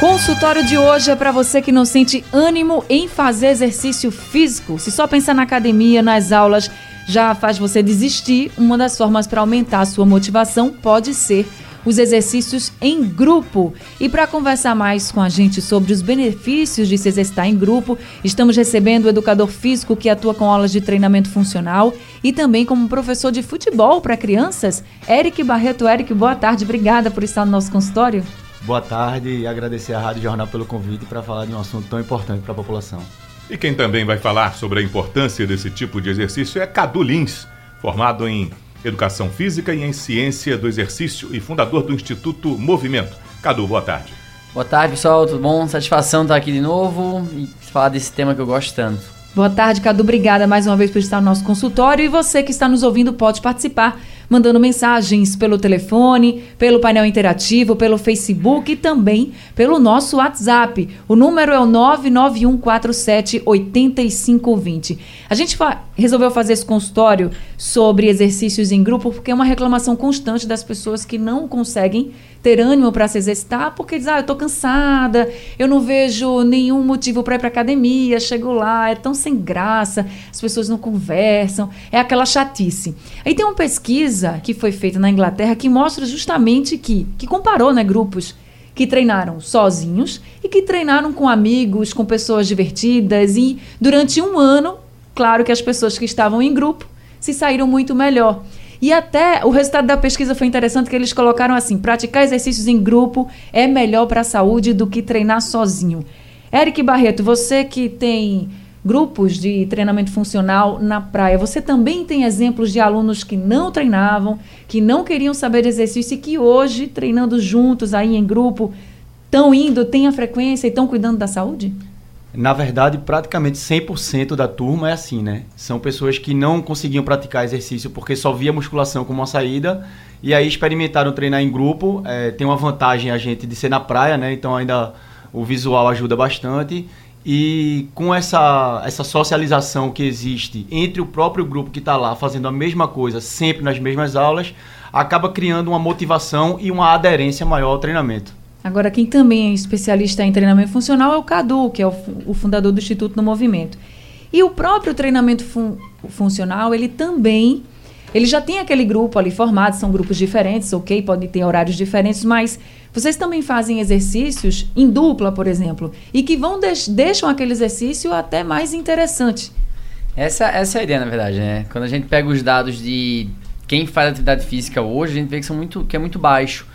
Consultório de hoje é para você que não sente ânimo em fazer exercício físico. Se só pensar na academia, nas aulas, já faz você desistir, uma das formas para aumentar a sua motivação pode ser os exercícios em grupo. E para conversar mais com a gente sobre os benefícios de se exercitar em grupo, estamos recebendo o educador físico que atua com aulas de treinamento funcional e também como professor de futebol para crianças, Eric Barreto. Eric, boa tarde, obrigada por estar no nosso consultório. Boa tarde e agradecer à Rádio Jornal pelo convite para falar de um assunto tão importante para a população. E quem também vai falar sobre a importância desse tipo de exercício é Cadu Lins, formado em Educação Física e em Ciência do Exercício e fundador do Instituto Movimento. Cadu, boa tarde. Boa tarde, pessoal, tudo bom? Satisfação estar aqui de novo e falar desse tema que eu gosto tanto. Boa tarde, Cadu. Obrigada mais uma vez por estar no nosso consultório. E você que está nos ouvindo pode participar mandando mensagens pelo telefone, pelo painel interativo, pelo Facebook e também pelo nosso WhatsApp. O número é o 991478520. A gente fa resolveu fazer esse consultório sobre exercícios em grupo porque é uma reclamação constante das pessoas que não conseguem ter ânimo para se exercitar, porque diz, ah, eu tô cansada, eu não vejo nenhum motivo para ir para academia, chego lá, é tão sem graça, as pessoas não conversam, é aquela chatice. Aí tem uma pesquisa que foi feita na Inglaterra que mostra justamente que, que comparou, né, grupos que treinaram sozinhos e que treinaram com amigos, com pessoas divertidas e durante um ano, claro que as pessoas que estavam em grupo se saíram muito melhor. E até o resultado da pesquisa foi interessante que eles colocaram assim: praticar exercícios em grupo é melhor para a saúde do que treinar sozinho. Eric Barreto, você que tem grupos de treinamento funcional na praia, você também tem exemplos de alunos que não treinavam, que não queriam saber de exercício e que hoje, treinando juntos aí em grupo, estão indo, têm a frequência e estão cuidando da saúde? Na verdade, praticamente 100% da turma é assim, né? São pessoas que não conseguiam praticar exercício porque só via musculação como uma saída e aí experimentaram treinar em grupo. É, tem uma vantagem a gente de ser na praia, né? Então ainda o visual ajuda bastante. E com essa, essa socialização que existe entre o próprio grupo que está lá fazendo a mesma coisa, sempre nas mesmas aulas, acaba criando uma motivação e uma aderência maior ao treinamento. Agora, quem também é especialista em treinamento funcional é o Cadu, que é o, o fundador do Instituto no Movimento. E o próprio treinamento fun funcional, ele também. Ele já tem aquele grupo ali formado, são grupos diferentes, ok? Podem ter horários diferentes, mas vocês também fazem exercícios em dupla, por exemplo, e que vão deix deixam aquele exercício até mais interessante. Essa, essa é a ideia, na verdade, né? Quando a gente pega os dados de quem faz atividade física hoje, a gente vê que, são muito, que é muito baixo.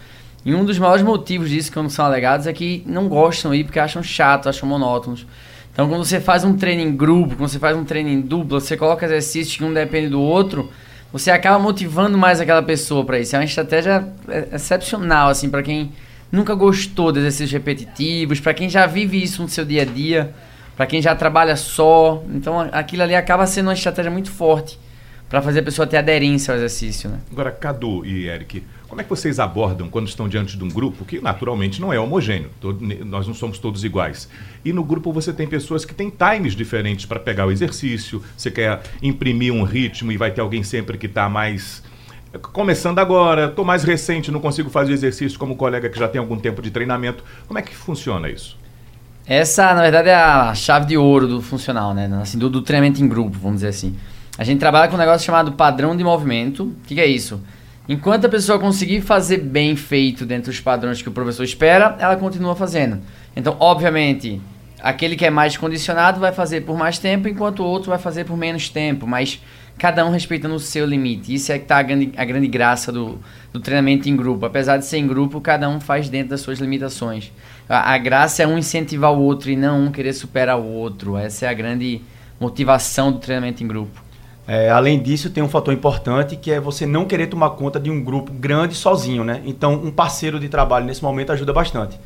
E um dos maiores motivos disso, quando são alegados, é que não gostam ir porque acham chato, acham monótonos. Então, quando você faz um treino em grupo, quando você faz um treino em dupla, você coloca exercícios que um depende do outro, você acaba motivando mais aquela pessoa para isso. É uma estratégia excepcional, assim, para quem nunca gostou de exercícios repetitivos, para quem já vive isso no seu dia a dia, para quem já trabalha só. Então, aquilo ali acaba sendo uma estratégia muito forte para fazer a pessoa ter aderência ao exercício, né? Agora, Cadu e Eric, como é que vocês abordam quando estão diante de um grupo que naturalmente não é homogêneo, todo, nós não somos todos iguais. E no grupo você tem pessoas que têm times diferentes para pegar o exercício, você quer imprimir um ritmo e vai ter alguém sempre que está mais começando agora, estou mais recente, não consigo fazer exercício como colega que já tem algum tempo de treinamento. Como é que funciona isso? Essa, na verdade, é a chave de ouro do funcional, né? Assim, do, do treinamento em grupo, vamos dizer assim. A gente trabalha com um negócio chamado padrão de movimento. O que, que é isso? Enquanto a pessoa conseguir fazer bem feito dentro dos padrões que o professor espera, ela continua fazendo. Então, obviamente, aquele que é mais condicionado vai fazer por mais tempo, enquanto o outro vai fazer por menos tempo, mas cada um respeitando o seu limite. Isso é que está a grande, a grande graça do, do treinamento em grupo. Apesar de ser em grupo, cada um faz dentro das suas limitações. A, a graça é um incentivar o outro e não um querer superar o outro. Essa é a grande motivação do treinamento em grupo. É, além disso, tem um fator importante que é você não querer tomar conta de um grupo grande sozinho, né? Então, um parceiro de trabalho nesse momento ajuda bastante.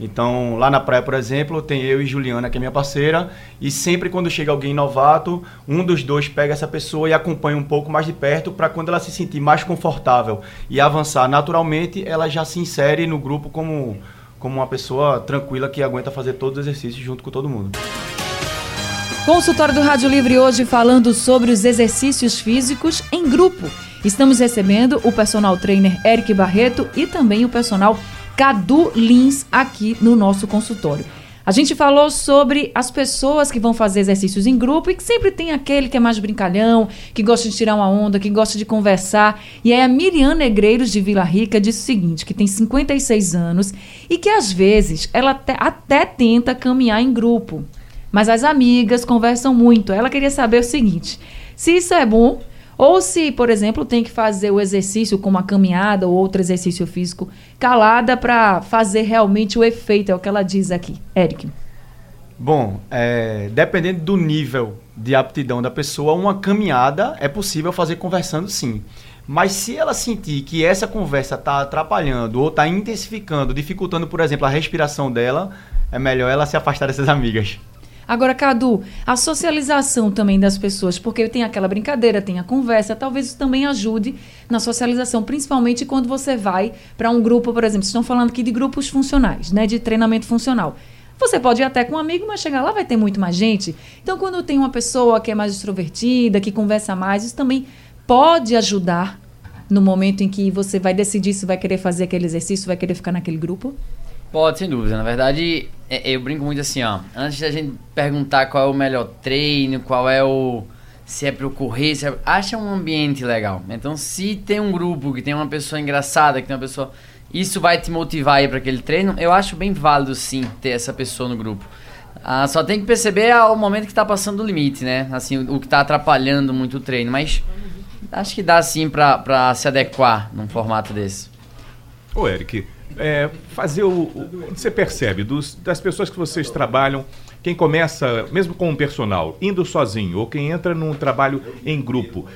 Então, lá na praia, por exemplo, tem eu e Juliana, que é minha parceira, e sempre quando chega alguém novato, um dos dois pega essa pessoa e acompanha um pouco mais de perto para quando ela se sentir mais confortável e avançar naturalmente, ela já se insere no grupo como, como uma pessoa tranquila que aguenta fazer todos os exercícios junto com todo mundo. Consultório do Rádio Livre hoje falando sobre os exercícios físicos em grupo. Estamos recebendo o personal trainer Eric Barreto e também o personal Cadu Lins aqui no nosso consultório. A gente falou sobre as pessoas que vão fazer exercícios em grupo e que sempre tem aquele que é mais brincalhão, que gosta de tirar uma onda, que gosta de conversar. E aí a Miriam Negreiros de Vila Rica disse o seguinte, que tem 56 anos e que às vezes ela até, até tenta caminhar em grupo. Mas as amigas conversam muito. Ela queria saber o seguinte: se isso é bom ou se, por exemplo, tem que fazer o exercício como a caminhada ou outro exercício físico calada para fazer realmente o efeito, é o que ela diz aqui. Eric. Bom, é, dependendo do nível de aptidão da pessoa, uma caminhada é possível fazer conversando sim. Mas se ela sentir que essa conversa está atrapalhando ou está intensificando, dificultando, por exemplo, a respiração dela, é melhor ela se afastar dessas amigas. Agora, Cadu, a socialização também das pessoas, porque tem aquela brincadeira, tem a conversa, talvez isso também ajude na socialização, principalmente quando você vai para um grupo, por exemplo, estão falando aqui de grupos funcionais, né, de treinamento funcional. Você pode ir até com um amigo, mas chegar lá vai ter muito mais gente. Então, quando tem uma pessoa que é mais extrovertida, que conversa mais, isso também pode ajudar no momento em que você vai decidir se vai querer fazer aquele exercício, vai querer ficar naquele grupo? Pode, sem dúvida. Na verdade, é, eu brinco muito assim, ó. Antes da gente perguntar qual é o melhor treino, qual é o. Se é pro correr, se é... acha um ambiente legal. Então, se tem um grupo que tem uma pessoa engraçada, que tem uma pessoa. Isso vai te motivar aí para aquele treino. Eu acho bem válido, sim, ter essa pessoa no grupo. Ah, só tem que perceber o momento que tá passando o limite, né? Assim, o que tá atrapalhando muito o treino. Mas acho que dá sim pra, pra se adequar num formato desse. Ô, Eric, é, fazer o, o. Você percebe dos, das pessoas que vocês trabalham, quem começa, mesmo com um personal, indo sozinho, ou quem entra num trabalho em grupo,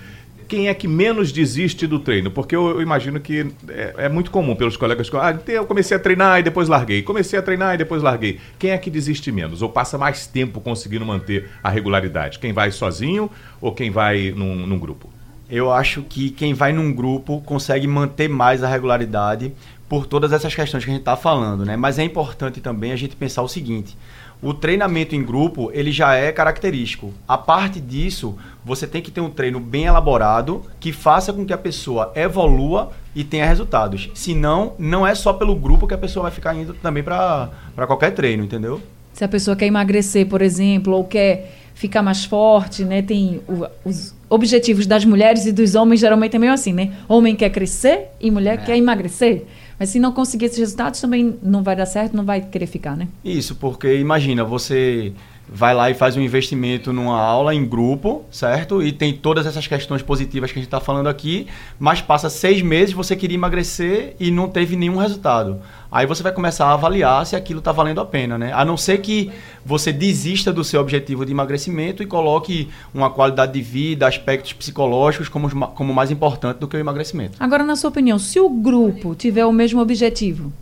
quem é que menos desiste do treino? Porque eu, eu imagino que é, é, muito comum pelos colegas que ah, eu comecei a treinar e depois larguei, comecei a treinar e depois larguei. Quem é que desiste menos? Ou passa mais tempo conseguindo manter a regularidade? Quem vai sozinho ou quem vai num, num grupo? Eu acho que quem vai num grupo consegue manter mais a regularidade, por todas essas questões que a gente está falando, né? Mas é importante também a gente pensar o seguinte: o treinamento em grupo ele já é característico. A parte disso, você tem que ter um treino bem elaborado que faça com que a pessoa evolua e tenha resultados. Senão, não é só pelo grupo que a pessoa vai ficar indo também para qualquer treino, entendeu? Se a pessoa quer emagrecer, por exemplo, ou quer ficar mais forte, né? Tem o, os objetivos das mulheres e dos homens geralmente é meio assim, né? Homem quer crescer e mulher é. quer emagrecer. Mas se não conseguir esses resultados, também não vai dar certo, não vai querer ficar, né? Isso, porque imagina, você vai lá e faz um investimento numa aula em grupo, certo? E tem todas essas questões positivas que a gente está falando aqui, mas passa seis meses, você queria emagrecer e não teve nenhum resultado. Aí você vai começar a avaliar se aquilo está valendo a pena, né? A não ser que você desista do seu objetivo de emagrecimento e coloque uma qualidade de vida, aspectos psicológicos como, como mais importante do que o emagrecimento. Agora, na sua opinião, se o grupo tiver o mesmo objetivo,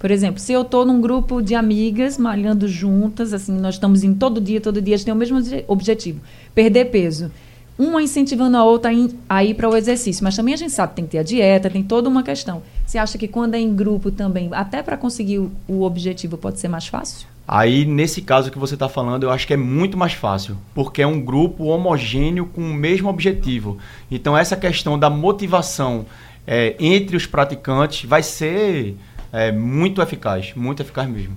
por exemplo, se eu estou num grupo de amigas malhando juntas, assim, nós estamos em todo dia, todo dia, a gente tem o mesmo objetivo, perder peso. Uma incentivando a outra a ir para o exercício. Mas também a gente sabe que tem que ter a dieta, tem toda uma questão. Você acha que quando é em grupo também, até para conseguir o, o objetivo, pode ser mais fácil? Aí, nesse caso que você está falando, eu acho que é muito mais fácil, porque é um grupo homogêneo com o mesmo objetivo. Então, essa questão da motivação é, entre os praticantes vai ser é muito eficaz, muito eficaz mesmo.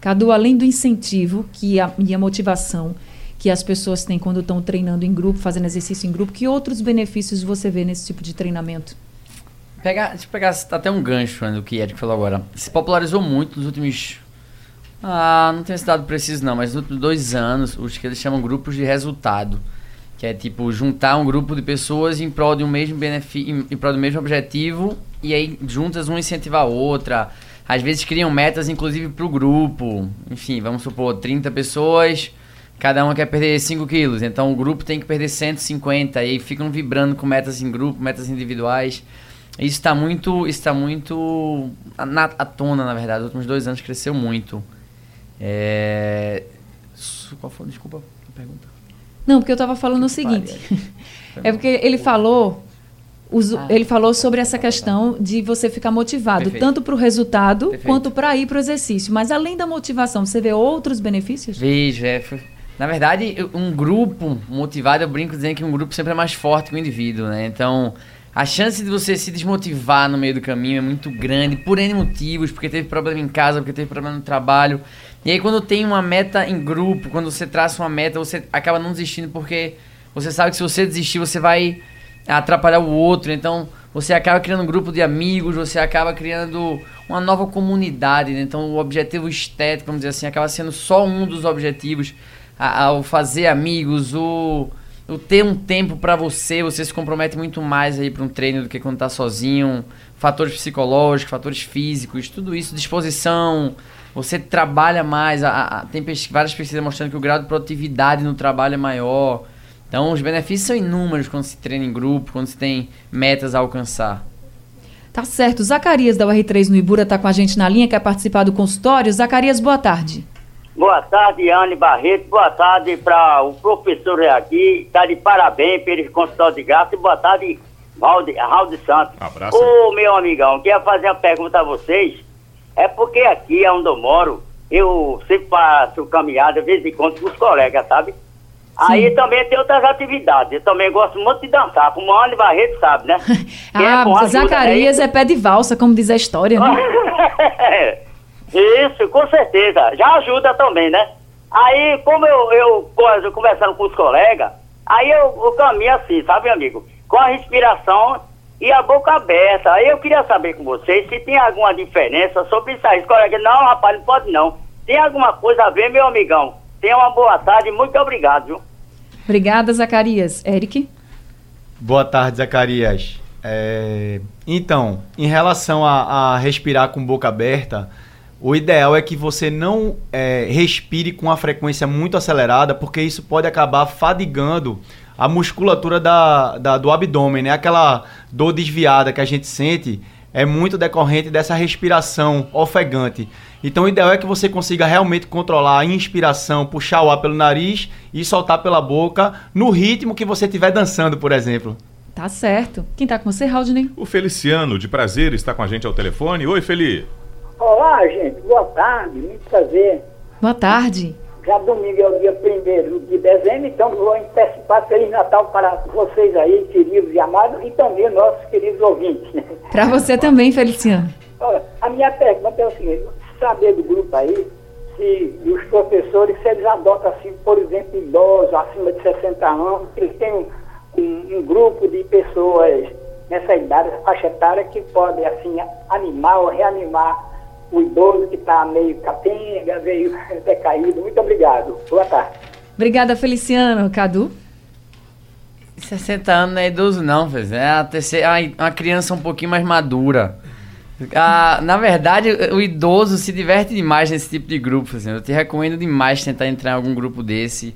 Cadu, além do incentivo que a, e a motivação que as pessoas têm quando estão treinando em grupo, fazendo exercício em grupo, que outros benefícios você vê nesse tipo de treinamento? Pegar, deixa eu pegar até um gancho né, do que Eric falou agora. Se popularizou muito nos últimos. Ah, não tenho esse dado preciso não, mas nos últimos dois anos, os que eles chamam grupos de resultado. Que é tipo juntar um grupo de pessoas em prol de um mesmo benefício, em, prol do mesmo objetivo e aí juntas um incentiva a outra. Às vezes criam metas, inclusive, para o grupo. Enfim, vamos supor, 30 pessoas, cada uma quer perder 5 quilos. Então o grupo tem que perder 150. E aí ficam vibrando com metas em grupo, metas individuais. Isso está muito, está muito na, à tona, na verdade. Nos últimos dois anos cresceu muito. É... Qual foi? Desculpa a pergunta. Não, porque eu estava falando o seguinte. é porque ele falou ah. Ele falou sobre essa questão de você ficar motivado, Perfeito. tanto para o resultado Perfeito. quanto para ir para o exercício. Mas além da motivação, você vê outros benefícios? Vejo, é. Na verdade, um grupo motivado, eu brinco dizendo que um grupo sempre é mais forte que o um indivíduo, né? Então, a chance de você se desmotivar no meio do caminho é muito grande, por N motivos, porque teve problema em casa, porque teve problema no trabalho. E aí, quando tem uma meta em grupo, quando você traça uma meta, você acaba não desistindo, porque você sabe que se você desistir, você vai atrapalhar o outro. Então você acaba criando um grupo de amigos, você acaba criando uma nova comunidade. Né? Então o objetivo estético, vamos dizer assim, acaba sendo só um dos objetivos. Ao fazer amigos, o, o ter um tempo para você, você se compromete muito mais aí para um treino do que quando tá sozinho. Fatores psicológicos, fatores físicos, tudo isso, disposição. Você trabalha mais. A, a, tem várias pesquisas mostrando que o grau de produtividade no trabalho é maior. Então, os benefícios são inúmeros quando se treina em grupo, quando se tem metas a alcançar. Tá certo. Zacarias da UR3 no Ibura está com a gente na linha, quer participar do consultório. Zacarias, boa tarde. Boa tarde, Anne Barreto. Boa tarde para o professor aqui. Está de parabéns pelo consultório de graça. E boa tarde, Raul Santos. Abraço. Ô, meu amigão, queria fazer uma pergunta a vocês. É porque aqui, onde eu moro, eu sempre faço caminhada, de vez em quando, com os colegas, sabe? Aí também tem outras atividades. Eu também gosto muito de dançar, como a Anne Barreto sabe, né? ah, é bom, Zacarias é pé de valsa, como diz a história, né? Isso, com certeza. Já ajuda também, né? Aí, como eu, eu, eu conversando com os colegas, aí eu, eu caminho assim, sabe, amigo? Com a respiração e a boca aberta. Aí eu queria saber com vocês se tem alguma diferença sobre isso aí. Os colegas, não, rapaz, não pode não. Tem alguma coisa a ver, meu amigão? Tenha uma boa tarde, muito obrigado. Viu? Obrigada, Zacarias. Eric? Boa tarde, Zacarias. É... Então, em relação a, a, respirar com boca aberta, o ideal é que você não é, respire com a frequência muito acelerada, porque isso pode acabar fadigando a musculatura da, da, do abdômen, né? Aquela dor desviada que a gente sente é muito decorrente dessa respiração ofegante. Então o ideal é que você consiga realmente controlar a inspiração, puxar o ar pelo nariz e soltar pela boca no ritmo que você estiver dançando, por exemplo. Tá certo. Quem tá com você, Raudney? O Feliciano, de prazer, está com a gente ao telefone. Oi, Feli. Olá, gente. Boa tarde. Muito prazer. Boa tarde. Já domingo é o dia 1 de dezembro, então vou antecipar Feliz Natal para vocês aí, queridos e amados, e também nossos queridos ouvintes. Para você também, Feliciano. Olha, a minha pergunta é o seguinte, saber do grupo aí, se os professores, se eles adotam, assim, por exemplo, idosos acima de 60 anos, eles têm um, um, um grupo de pessoas nessa idade, faixa etária, que podem, assim, animar ou reanimar o idoso que está meio capenga, meio decaído. Muito obrigado. Boa tarde. Obrigada, Feliciano. Cadu? 60 anos não é idoso, não, é a terceira, uma criança um pouquinho mais madura. Ah, na verdade, o idoso se diverte demais nesse tipo de grupo. Assim. Eu te recomendo demais tentar entrar em algum grupo desse.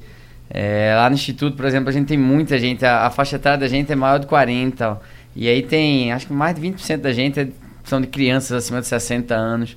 É, lá no Instituto, por exemplo, a gente tem muita gente. A, a, faixa etária da gente é maior de 40. E aí tem, acho que mais de 20% da gente é, são de crianças acima de 60 anos.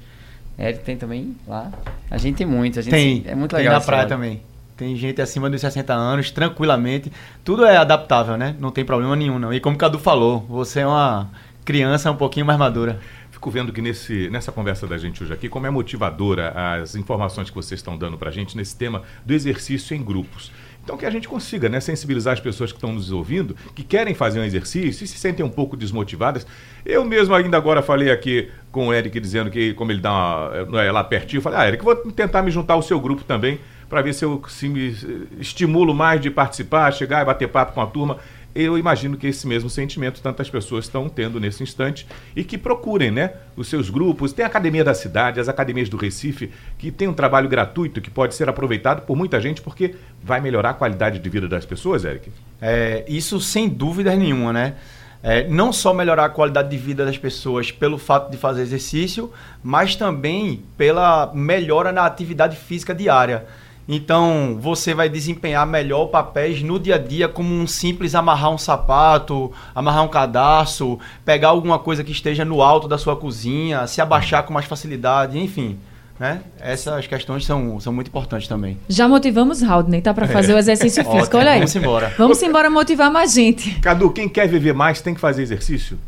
É, tem também lá. A gente tem muito. A gente tem. É muito legal. Tem na praia também. Tem gente acima dos 60 anos, tranquilamente. Tudo é adaptável, né? Não tem problema nenhum, não. E como o Cadu falou, você é uma criança um pouquinho mais madura fico vendo que nesse, nessa conversa da gente hoje aqui, como é motivadora as informações que vocês estão dando para a gente nesse tema do exercício em grupos. Então que a gente consiga né, sensibilizar as pessoas que estão nos ouvindo, que querem fazer um exercício e se sentem um pouco desmotivadas. Eu mesmo ainda agora falei aqui com o Eric dizendo que, como ele dá uma, é lá pertinho, eu falei, ah, Eric, vou tentar me juntar ao seu grupo também, para ver se eu se me estimulo mais de participar, chegar e bater papo com a turma eu imagino que esse mesmo sentimento tantas pessoas estão tendo nesse instante e que procurem, né, os seus grupos. Tem a Academia da Cidade, as academias do Recife, que tem um trabalho gratuito que pode ser aproveitado por muita gente porque vai melhorar a qualidade de vida das pessoas, Eric? É, isso sem dúvida nenhuma, né? É, não só melhorar a qualidade de vida das pessoas pelo fato de fazer exercício, mas também pela melhora na atividade física diária. Então, você vai desempenhar melhor papéis no dia a dia, como um simples amarrar um sapato, amarrar um cadarço, pegar alguma coisa que esteja no alto da sua cozinha, se abaixar com mais facilidade, enfim. Né? Essas questões são, são muito importantes também. Já motivamos Haldney, tá? Para fazer é. o exercício físico. Ótimo, Olha aí. Vamos embora. Vamos embora motivar mais gente. Cadu, quem quer viver mais tem que fazer exercício?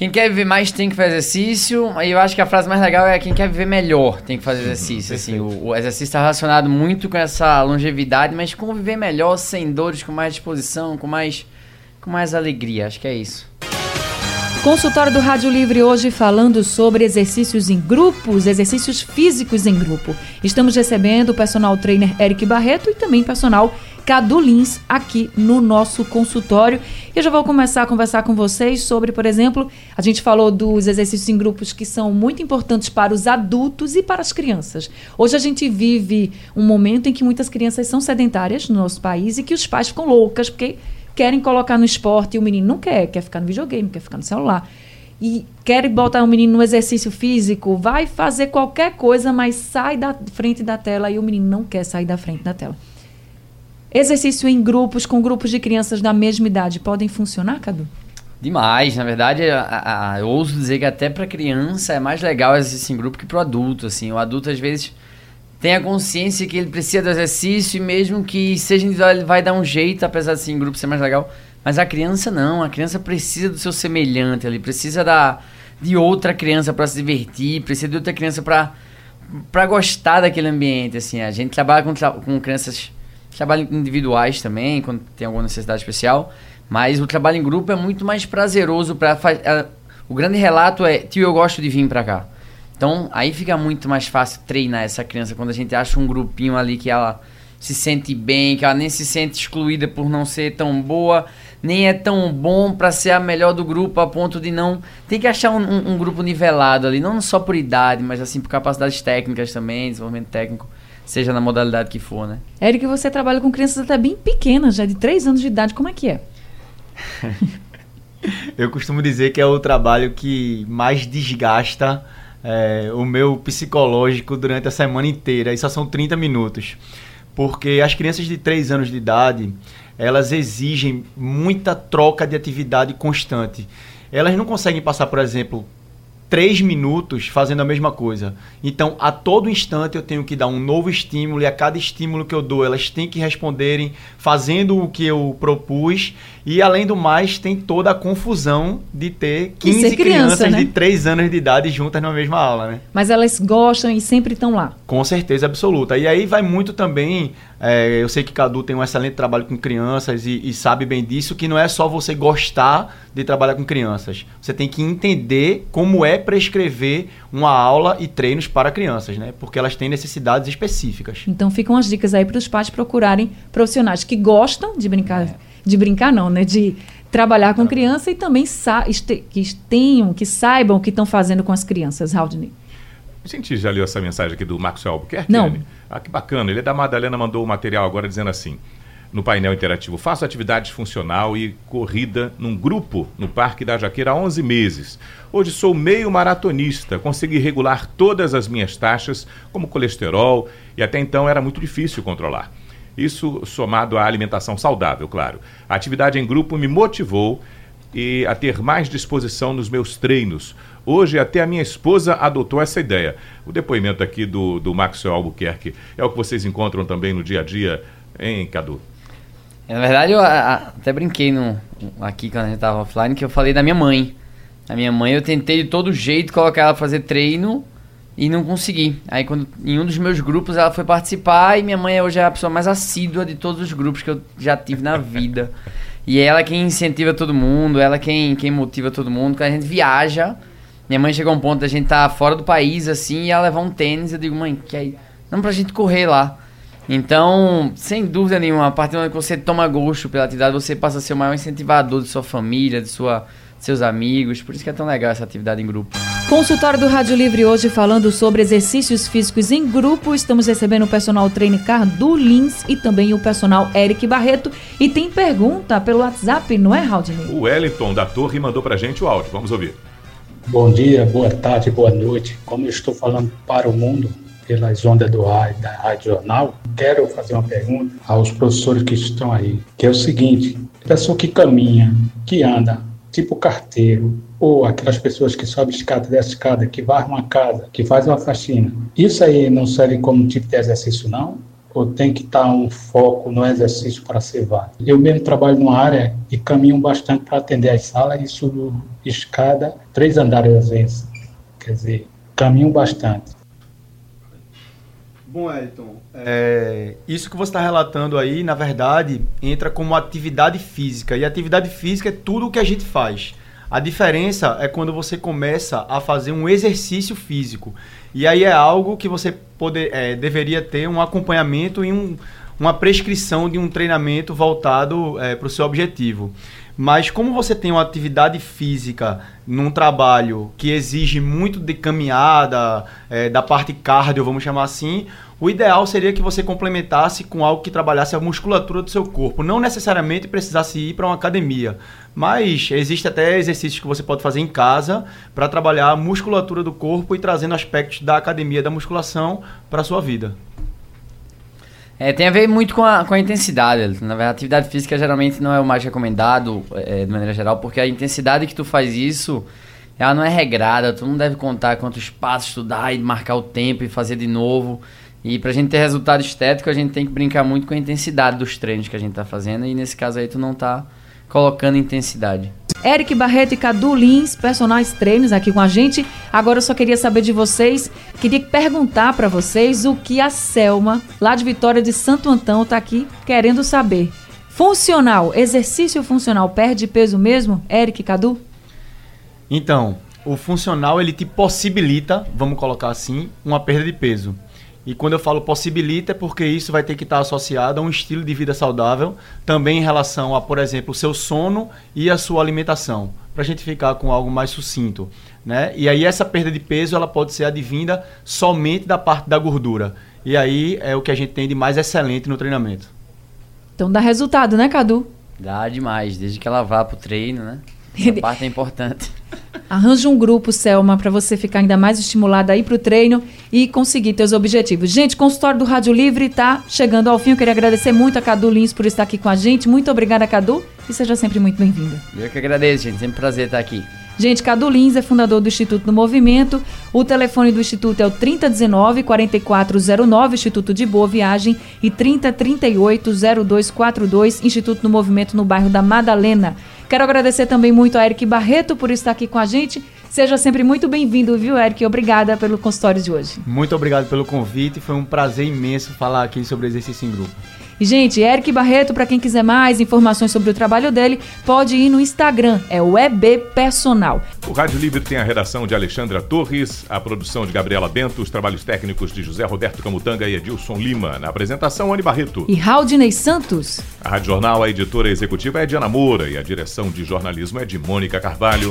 Quem quer viver mais tem que fazer exercício. E eu acho que a frase mais legal é quem quer viver melhor tem que fazer uhum, exercício. Uhum, assim, o, o, exercício está relacionado muito com essa longevidade, mas com viver melhor, sem dores, com mais disposição, com mais, com mais alegria. Acho que é isso. Consultório do Rádio Livre hoje falando sobre exercícios em grupos, exercícios físicos em grupo. Estamos recebendo o personal trainer Eric Barreto e também personal Cadu Lins aqui no nosso consultório. Eu já vou começar a conversar com vocês sobre, por exemplo, a gente falou dos exercícios em grupos que são muito importantes para os adultos e para as crianças. Hoje a gente vive um momento em que muitas crianças são sedentárias no nosso país e que os pais ficam loucas porque querem colocar no esporte e o menino não quer, quer ficar no videogame, quer ficar no celular. E querem botar o menino no exercício físico, vai fazer qualquer coisa, mas sai da frente da tela e o menino não quer sair da frente da tela. Exercício em grupos, com grupos de crianças da mesma idade, podem funcionar, Cadu? Demais, na verdade, a, a, eu ouso dizer que até para criança é mais legal exercício em grupo que para o adulto. Assim, o adulto às vezes tem a consciência que ele precisa do exercício e mesmo que seja individual, ele vai dar um jeito, apesar de assim, em grupo ser mais legal. Mas a criança não, a criança precisa do seu semelhante, ele precisa da, de outra criança para se divertir, precisa de outra criança para para gostar daquele ambiente, assim. A gente trabalha com, com crianças, trabalha individuais também, quando tem alguma necessidade especial, mas o trabalho em grupo é muito mais prazeroso para o grande relato é, tio, eu gosto de vir para cá. Então, aí fica muito mais fácil treinar essa criança quando a gente acha um grupinho ali que ela se sente bem, que ela nem se sente excluída por não ser tão boa, nem é tão bom para ser a melhor do grupo a ponto de não. Tem que achar um, um, um, grupo nivelado ali, não só por idade, mas assim por capacidades técnicas também, desenvolvimento técnico, seja na modalidade que for, né? Eric, você trabalha com crianças até bem pequenas, já de 3 anos de idade, como é que é? Eu costumo dizer que é o trabalho que mais desgasta é, o meu psicológico durante a semana inteira. E só são 30 minutos. Porque as crianças de 3 anos de idade, elas exigem muita troca de atividade constante. Elas não conseguem passar, por exemplo, três minutos fazendo a mesma coisa. Então, a todo instante eu tenho que dar um novo estímulo e a cada estímulo que eu dou, elas têm que responderem fazendo o que eu propus. E além do mais, tem toda a confusão de ter 15 criança, crianças né? de 3 anos de idade juntas na mesma aula, né? Mas elas gostam e sempre estão lá. Com certeza absoluta. E aí vai muito também. É, eu sei que Cadu tem um excelente trabalho com crianças e, e sabe bem disso, que não é só você gostar de trabalhar com crianças. Você tem que entender como é prescrever uma aula e treinos para crianças, né? Porque elas têm necessidades específicas. Então ficam as dicas aí para os pais procurarem profissionais que gostam de brincar, é. de brincar não, né? De trabalhar com criança e também que tenham, que saibam o que estão fazendo com as crianças, Haldney. A gente já leu essa mensagem aqui do Maxwell Albuquerque? Não. Ah, que bacana. Ele é da Madalena, mandou o material agora dizendo assim no painel interativo. Faço atividade funcional e corrida num grupo no Parque da Jaqueira há 11 meses. Hoje sou meio maratonista, consegui regular todas as minhas taxas, como colesterol, e até então era muito difícil controlar. Isso somado à alimentação saudável, claro. A atividade em grupo me motivou e a ter mais disposição nos meus treinos. Hoje até a minha esposa adotou essa ideia. O depoimento aqui do, do Maxwell Albuquerque é o que vocês encontram também no dia a dia, hein, Cadu? Na verdade, eu até brinquei no, aqui quando a gente tava offline, que eu falei da minha mãe. A minha mãe, eu tentei de todo jeito colocar ela fazer treino e não consegui. Aí, quando, em um dos meus grupos, ela foi participar e minha mãe hoje é a pessoa mais assídua de todos os grupos que eu já tive na vida. E é ela quem incentiva todo mundo, ela quem, quem motiva todo mundo. Quando a gente viaja, minha mãe chegou a um ponto da gente tá fora do país, assim, e ela levar um tênis. Eu digo, mãe, que aí? Não pra gente correr lá. Então, sem dúvida nenhuma, a partir do momento que você toma gosto pela atividade, você passa a ser o maior incentivador de sua família, de sua, seus amigos. Por isso que é tão legal essa atividade em grupo. Consultório do Rádio Livre hoje falando sobre exercícios físicos em grupo. Estamos recebendo o personal trainer Cardu Lins e também o personal Eric Barreto. E tem pergunta pelo WhatsApp, não é, Raudney? O Wellington da Torre mandou pra gente o áudio. Vamos ouvir. Bom dia, boa tarde, boa noite. Como eu estou falando para o mundo, pelas ondas do ar da Rádio Jornal, quero fazer uma pergunta aos professores que estão aí, que é o seguinte, pessoa que caminha, que anda, tipo carteiro, ou aquelas pessoas que sobem escada, desce escada, que varrem uma casa, que faz uma faxina, isso aí não serve como tipo de exercício, não? Ou tem que estar um foco no exercício para ser válido? Eu mesmo trabalho numa área e caminho bastante para atender as salas e subo escada, três andares às vezes. Quer dizer, caminho bastante. Bom, Elton, é, isso que você está relatando aí, na verdade, entra como atividade física. E atividade física é tudo o que a gente faz. A diferença é quando você começa a fazer um exercício físico. E aí é algo que você poder, é, deveria ter um acompanhamento e um, uma prescrição de um treinamento voltado é, para o seu objetivo. Mas como você tem uma atividade física num trabalho que exige muito de caminhada, é, da parte cardio, vamos chamar assim, o ideal seria que você complementasse com algo que trabalhasse a musculatura do seu corpo. Não necessariamente precisasse ir para uma academia, mas existe até exercícios que você pode fazer em casa para trabalhar a musculatura do corpo e trazendo aspectos da academia, da musculação para a sua vida. É, tem a ver muito com a, com a intensidade. Na verdade, atividade física geralmente não é o mais recomendado, é, de maneira geral, porque a intensidade que tu faz isso, ela não é regrada. Tu não deve contar quantos passos tu dá e marcar o tempo e fazer de novo. E pra gente ter resultado estético, a gente tem que brincar muito com a intensidade dos treinos que a gente tá fazendo. E nesse caso aí, tu não tá colocando intensidade. Eric Barreto e Cadu Lins, personagens treinos aqui com a gente. Agora eu só queria saber de vocês, queria perguntar para vocês o que a Selma, lá de Vitória de Santo Antão, tá aqui querendo saber. Funcional, exercício funcional perde peso mesmo? Eric, Cadu? Então, o funcional ele te possibilita, vamos colocar assim, uma perda de peso. E quando eu falo possibilita é porque isso vai ter que estar associado a um estilo de vida saudável, também em relação a, por exemplo, o seu sono e a sua alimentação, para a gente ficar com algo mais sucinto. Né? E aí essa perda de peso ela pode ser advinda somente da parte da gordura. E aí é o que a gente tem de mais excelente no treinamento. Então dá resultado, né, Cadu? Dá demais, desde que ela vá pro treino, né? Essa parte é importante. Arranja um grupo, Selma, para você ficar ainda mais estimulada aí para o treino e conseguir teus objetivos. Gente, consultório do Rádio Livre está chegando ao fim. Eu queria agradecer muito a Cadu Lins por estar aqui com a gente. Muito obrigada, Cadu, e seja sempre muito bem-vinda. Eu que agradeço, gente. Sempre prazer estar aquaqui. Gente, Cadu Lins é fundador do Instituto do Movimento. O telefone do Instituto é o 3019-4409, Instituto de Boa Viagem, e 3038-0242, Instituto do Movimento no bairro da Madalena. Quero agradecer também muito a Eric Barreto por estar aqui com a gente. Seja sempre muito bem-vindo, viu, Eric? Obrigada pelo consultório de hoje. Muito obrigado pelo convite. Foi um prazer imenso falar aqui sobre exercício em grupo. E, gente, Eric Barreto, para quem quiser mais informações sobre o trabalho dele, pode ir no Instagram, é o EB Personal. O Rádio Livre tem a redação de Alexandra Torres, a produção de Gabriela Bento, os trabalhos técnicos de José Roberto Camutanga e Edilson Lima. Na apresentação, Anne Barreto. E Raudinei Santos. A Rádio Jornal, a editora executiva é Diana Moura e a direção de jornalismo é de Mônica Carvalho.